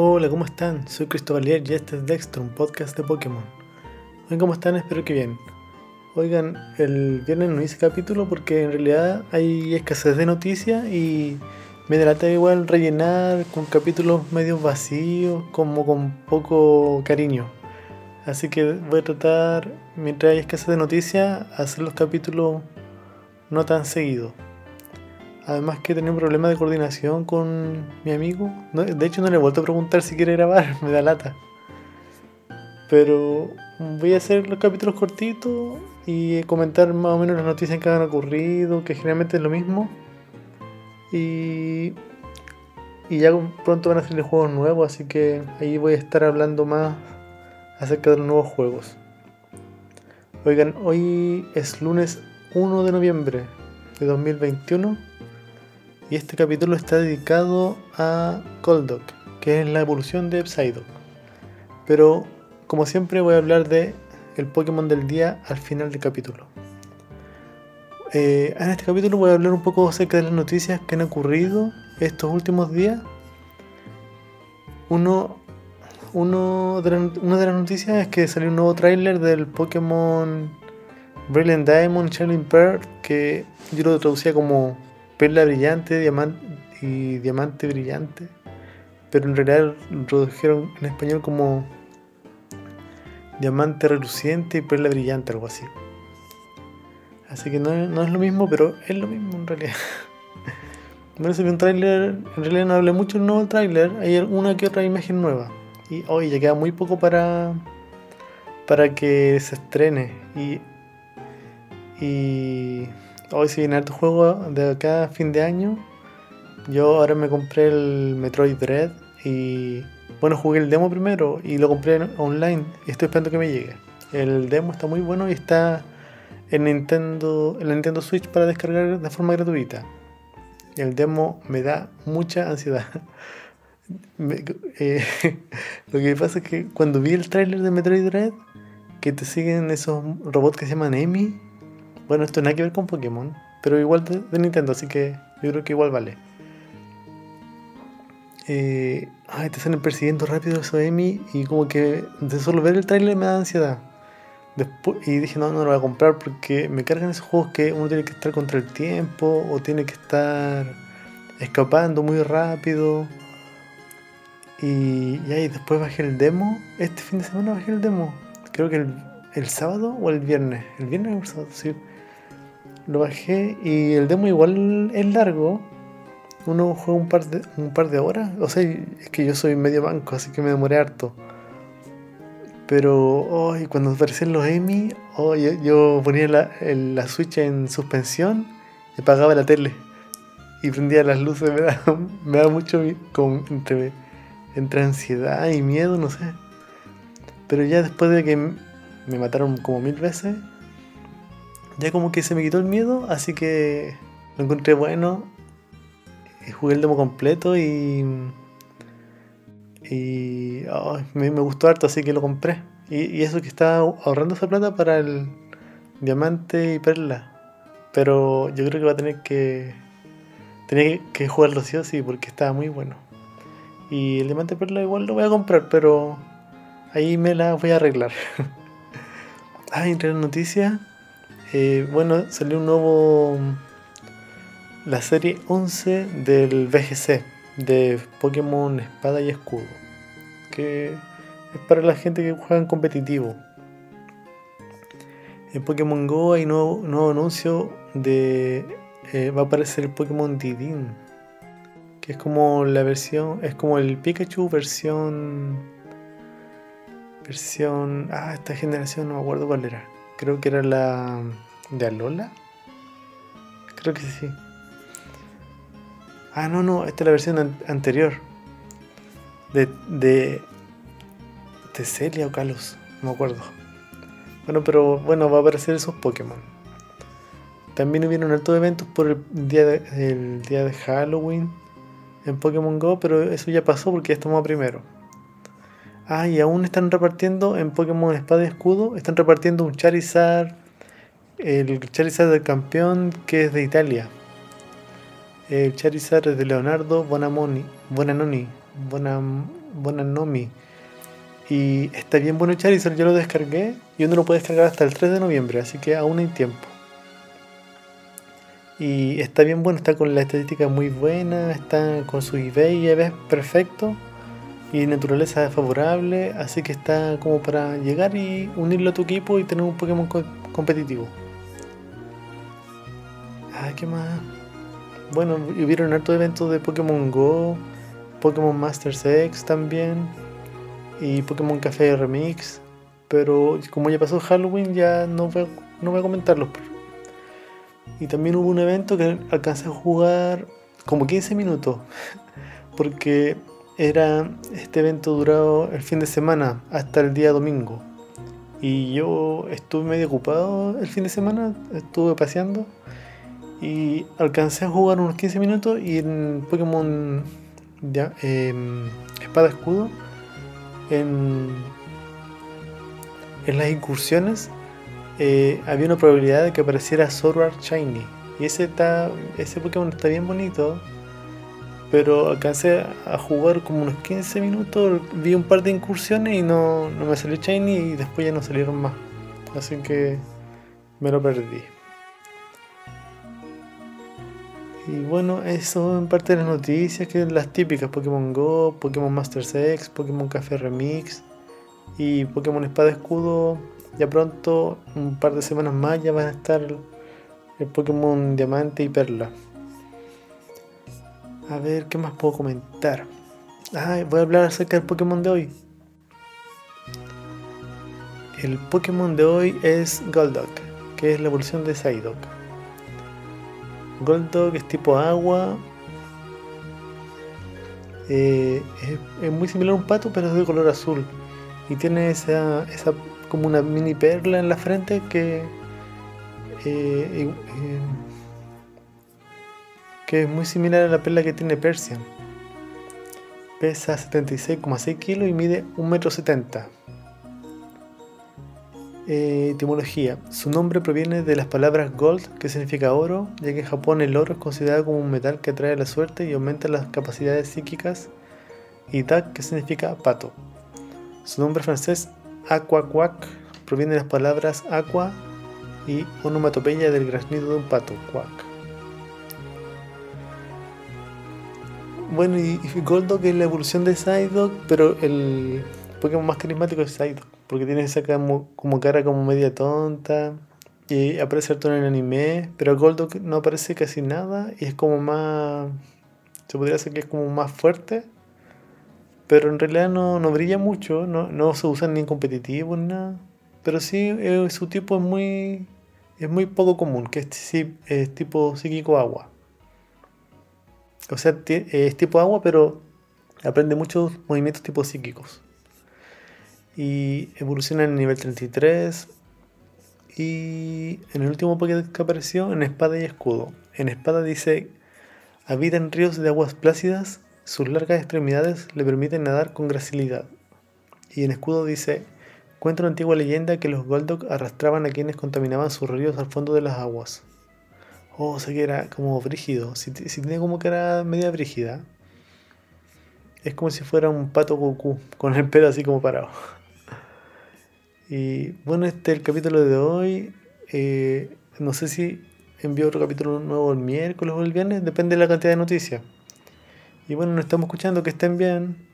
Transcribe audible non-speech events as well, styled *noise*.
Hola, ¿cómo están? Soy Cristóbal y este es Dexter, podcast de Pokémon. Hoy, ¿cómo están? Espero que bien. Oigan, el viernes no hice capítulo porque en realidad hay escasez de noticias y me delata igual rellenar con capítulos medio vacíos, como con poco cariño. Así que voy a tratar, mientras hay escasez de noticias, hacer los capítulos no tan seguidos. Además que tenía un problema de coordinación con mi amigo. de hecho no le he vuelto a preguntar si quiere grabar, *laughs* me da lata. Pero voy a hacer los capítulos cortitos y comentar más o menos las noticias que han ocurrido, que generalmente es lo mismo. Y, y ya pronto van a salir juegos nuevos, así que ahí voy a estar hablando más acerca de los nuevos juegos. Oigan, hoy es lunes 1 de noviembre de 2021 y este capítulo está dedicado a Golduck, que es la evolución de Psyduck. Pero como siempre voy a hablar de el Pokémon del día al final del capítulo. Eh, en este capítulo voy a hablar un poco acerca de las noticias que han ocurrido estos últimos días. Uno, uno de una de las noticias es que salió un nuevo tráiler del Pokémon Brilliant Diamond Shining Pearl, que yo lo traducía como perla brillante diamante y diamante brillante, pero en realidad lo tradujeron en español como diamante reluciente y perla brillante, algo así. Así que no, es lo mismo, pero es lo mismo en realidad. *laughs* Bueno, vi un tráiler, en realidad no hablé mucho del nuevo tráiler, hay una que otra imagen nueva. Y hoy ya queda muy poco para para que se estrene. Y, y hoy se viene harto juego de acá a fin de año. Yo ahora me compré el Metroid Dread y bueno, jugué el demo primero y lo compré online y estoy esperando que me llegue. El demo está muy bueno y está en Nintendo, en la Nintendo Switch para descargar de forma gratuita. El demo me da mucha ansiedad. *laughs* Eh, *laughs* lo que pasa es que cuando vi el tráiler de Metroid Dread, que te siguen esos robots que se llaman Emi, bueno, esto nada que ver con Pokémon, pero igual de, Nintendo, así que yo creo que igual vale. Eh, ay, te salen persiguiendo rápido eso Emi y como que de solo ver el trailer me da ansiedad. Después, y dije, no, no lo voy a comprar porque me cargan esos juegos que uno tiene que estar contra el tiempo o tiene que estar escapando muy rápido. Y, y ahí después bajé el demo. Este fin de semana bajé el demo. Creo que el, el sábado o el viernes. El viernes o el sábado, sí lo bajé y el demo igual es largo. Uno juega un par de, un par de horas. O sea, es que yo soy medio banco, así que me demoré harto. Pero cuando aparecieron los Amy, oh, yo, ponía la, la, Switch en suspensión y apagaba la tele. Y prendía las luces. *laughs* Me da, me da mucho como entre, entre ansiedad y miedo, no sé. Pero ya después de que me mataron como mil veces, ya como que se me quitó el miedo, así que lo encontré bueno. Jugué el demo completo y. Y. me, gustó harto, así que lo compré. Y, eso que estaba ahorrando esa plata para el diamante y perla. Pero yo creo que va a tener que. Tenía que jugarlo sí o sí, porque estaba muy bueno. Y el diamante y perla igual lo voy a comprar, pero ahí me la voy a arreglar. *laughs* ah, entre las noticias eh, bueno, salió un nuevo. La serie 11 del VGC de Pokémon Espada y Escudo. Que es para la gente que juega en competitivo. En Pokémon Go hay nuevo, nuevo anuncio de. Eh, va a aparecer el Pokémon Didin. Que es como la versión. Es como el Pikachu versión. Versión. Ah, esta generación no me acuerdo cuál era Creo que era la de Alola. Creo que sí. Ah, no, no, esta es la versión anterior. De, de, de Celia o Kalos, no me acuerdo. Bueno, pero bueno, va a aparecer esos Pokémon. También hubieron altos eventos por el día, de, día de Halloween en Pokémon Go, pero eso ya pasó porque ya estamos a primero. Ah, y aún están repartiendo en Pokémon Espada y Escudo, están repartiendo un Charizard, el Charizard del campeón que es de Italia. El Charizard es de Leonardo Bonamoni, Bonanoni, Bonanomi. Y está bien bueno Charizard, yo lo descargué y uno lo puede descargar hasta el 3 de noviembre, así que aún hay tiempo. Y está bien bueno, está con la estética muy buena, está con su eBay y es perfecto. Y naturaleza favorable, así que está como para llegar y unirlo a tu equipo y tener un Pokémon competitivo. Ah, ¿qué más? Bueno, hubieron hartos eventos de Pokémon Go, Pokémon Masters X también, y Pokémon Café Remix. Pero como ya pasó Halloween, ya no voy, no voy a comentarlos. Y también hubo un evento que alcancé a jugar como 15 minutos. *laughs* Porque era este evento durado el fin de semana hasta el día domingo. Y yo estuve medio ocupado el fin de semana, estuve paseando y alcancé a jugar unos 15 minutos y en Pokémon em, Espada Escudo, en, en las incursiones, eh, había una probabilidad de que apareciera Sword Shiny. Y ese, está, ese Pokémon está bien bonito. Pero alcancé a jugar como unos 15 minutos, vi un par de incursiones y no, no me salió Shiny y después ya no salieron más. Así que me lo perdí. Y bueno, eso en parte de las noticias, que las típicas, Pokémon Go, Pokémon Master X, Pokémon Café Remix y Pokémon Espada Escudo. Ya pronto, un par de semanas más, ya van a estar el Pokémon Diamante y Perla. A ver, ¿qué más puedo comentar? Ah, voy a hablar acerca del Pokémon de hoy. El Pokémon de hoy es Golduck, que es la evolución de Psyduck. Golduck es tipo agua. Eh, es, muy similar a un pato, pero es de color azul. Y tiene esa, esa como una mini perla en la frente que. Eh, que es muy similar a la perla que tiene Persian. Pesa 76,6 kilos y mide 1,70 m. Eh, etimología. Su nombre proviene de las palabras gold, que significa oro, ya que en Japón el oro es considerado como un metal que atrae la suerte y aumenta las capacidades psíquicas, y duck, que significa pato. Su nombre francés, aquaquac, proviene de las palabras aqua y onomatopeya del graznido de un pato, quack. Bueno, y, y Goldo que es la evolución de Psyduck, pero el Pokémon más carismático es Psyduck. Porque tiene esa como, cara como media tonta. Y aparece harto en el anime. Pero Golduck no aparece casi nada. Y es como más. Se podría decir que es como más fuerte. Pero en realidad no, brilla mucho. No, se usa ni en competitivo ni nada. Pero sí, eh, su tipo es muy. Es muy poco común. Que es tipo psíquico agua. O sea, es tipo agua, pero aprende muchos movimientos tipo psíquicos y evoluciona en el nivel 33 y en el último Pokédex que apareció en espada y escudo. En espada dice, habita en ríos de aguas plácidas, sus largas extremidades le permiten nadar con gracilidad. Y en escudo dice, cuenta una antigua leyenda que los Golduck arrastraban a quienes contaminaban sus ríos al fondo de las aguas. Oh, o sea que era como brígido, si, tiene como era media brígida. Es como si fuera un pato Goku, con el pelo así como parado. *laughs* Y bueno, este es el capítulo de hoy. Eh, no sé si envío otro capítulo nuevo el miércoles o el viernes, depende de la cantidad de noticias. Y bueno, nos estamos escuchando, que estén bien.